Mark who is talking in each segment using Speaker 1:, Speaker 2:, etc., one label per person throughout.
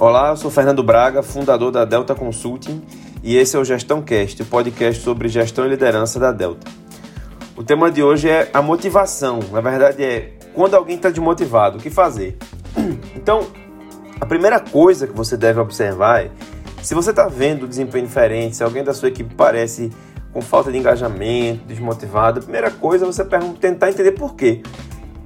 Speaker 1: Olá, eu sou Fernando Braga, fundador da Delta Consulting, e esse é o Gestão Cast, o podcast sobre gestão e liderança da Delta. O tema de hoje é a motivação. Na verdade, é quando alguém está desmotivado, o que fazer? Então, a primeira coisa que você deve observar é se você está vendo desempenho diferente, se alguém da sua equipe parece com falta de engajamento, desmotivado, a primeira coisa é você tentar entender por quê.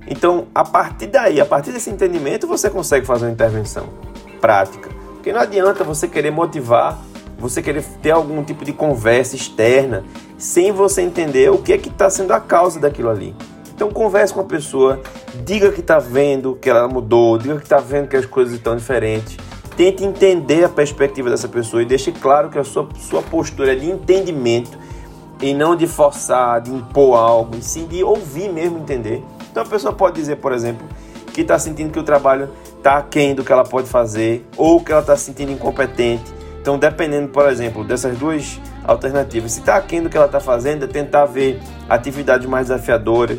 Speaker 1: Então, a partir daí, a partir desse entendimento, você consegue fazer uma intervenção prática. Porque não adianta você querer motivar, você querer ter algum tipo de conversa externa, sem você entender o que é que está sendo a causa daquilo ali. Então converse com a pessoa, diga que está vendo que ela mudou, diga que está vendo que as coisas estão diferentes. Tente entender a perspectiva dessa pessoa e deixe claro que a sua, sua postura é de entendimento e não de forçar, de impor algo, e sim de ouvir mesmo entender. Então a pessoa pode dizer, por exemplo, que está sentindo que o trabalho está aquém do que ela pode fazer ou que ela está se sentindo incompetente. Então, dependendo, por exemplo, dessas duas alternativas, se está aquém do que ela está fazendo, é tentar ver atividades mais desafiadoras.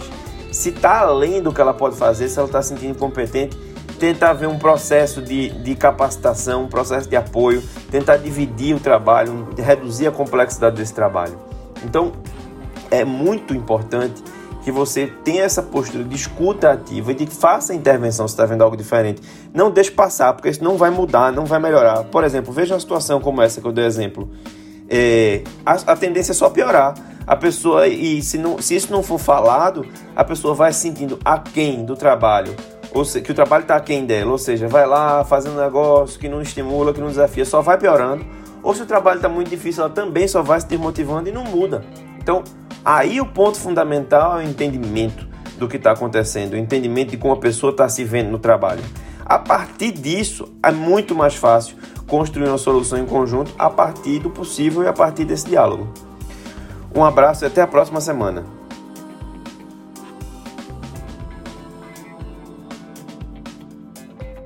Speaker 1: Se está além do que ela pode fazer, se ela está se sentindo incompetente, tentar ver um processo de, de capacitação, um processo de apoio, tentar dividir o trabalho, reduzir a complexidade desse trabalho. Então, é muito importante que você tenha essa postura de escuta ativa e de faça a intervenção se está vendo algo diferente. Não deixe passar, porque isso não vai mudar, não vai melhorar. Por exemplo, veja uma situação como essa que eu dei exemplo. É, a, a, tendência é só piorar. A pessoa, e se, não, se isso não for falado, a pessoa vai se sentindo aquém do trabalho, ou se, que o trabalho está aquém dela, ou seja, vai lá fazendo um negócio que não estimula, que não desafia, só vai piorando. Ou se o trabalho está muito difícil, ela também só vai se desmotivando e não muda. Então, Aí o ponto fundamental é o entendimento do que está acontecendo, o entendimento de como a pessoa está se vendo no trabalho. A partir disso, é muito mais fácil construir uma solução em conjunto a partir do possível e a partir desse diálogo. Um abraço e até a próxima semana.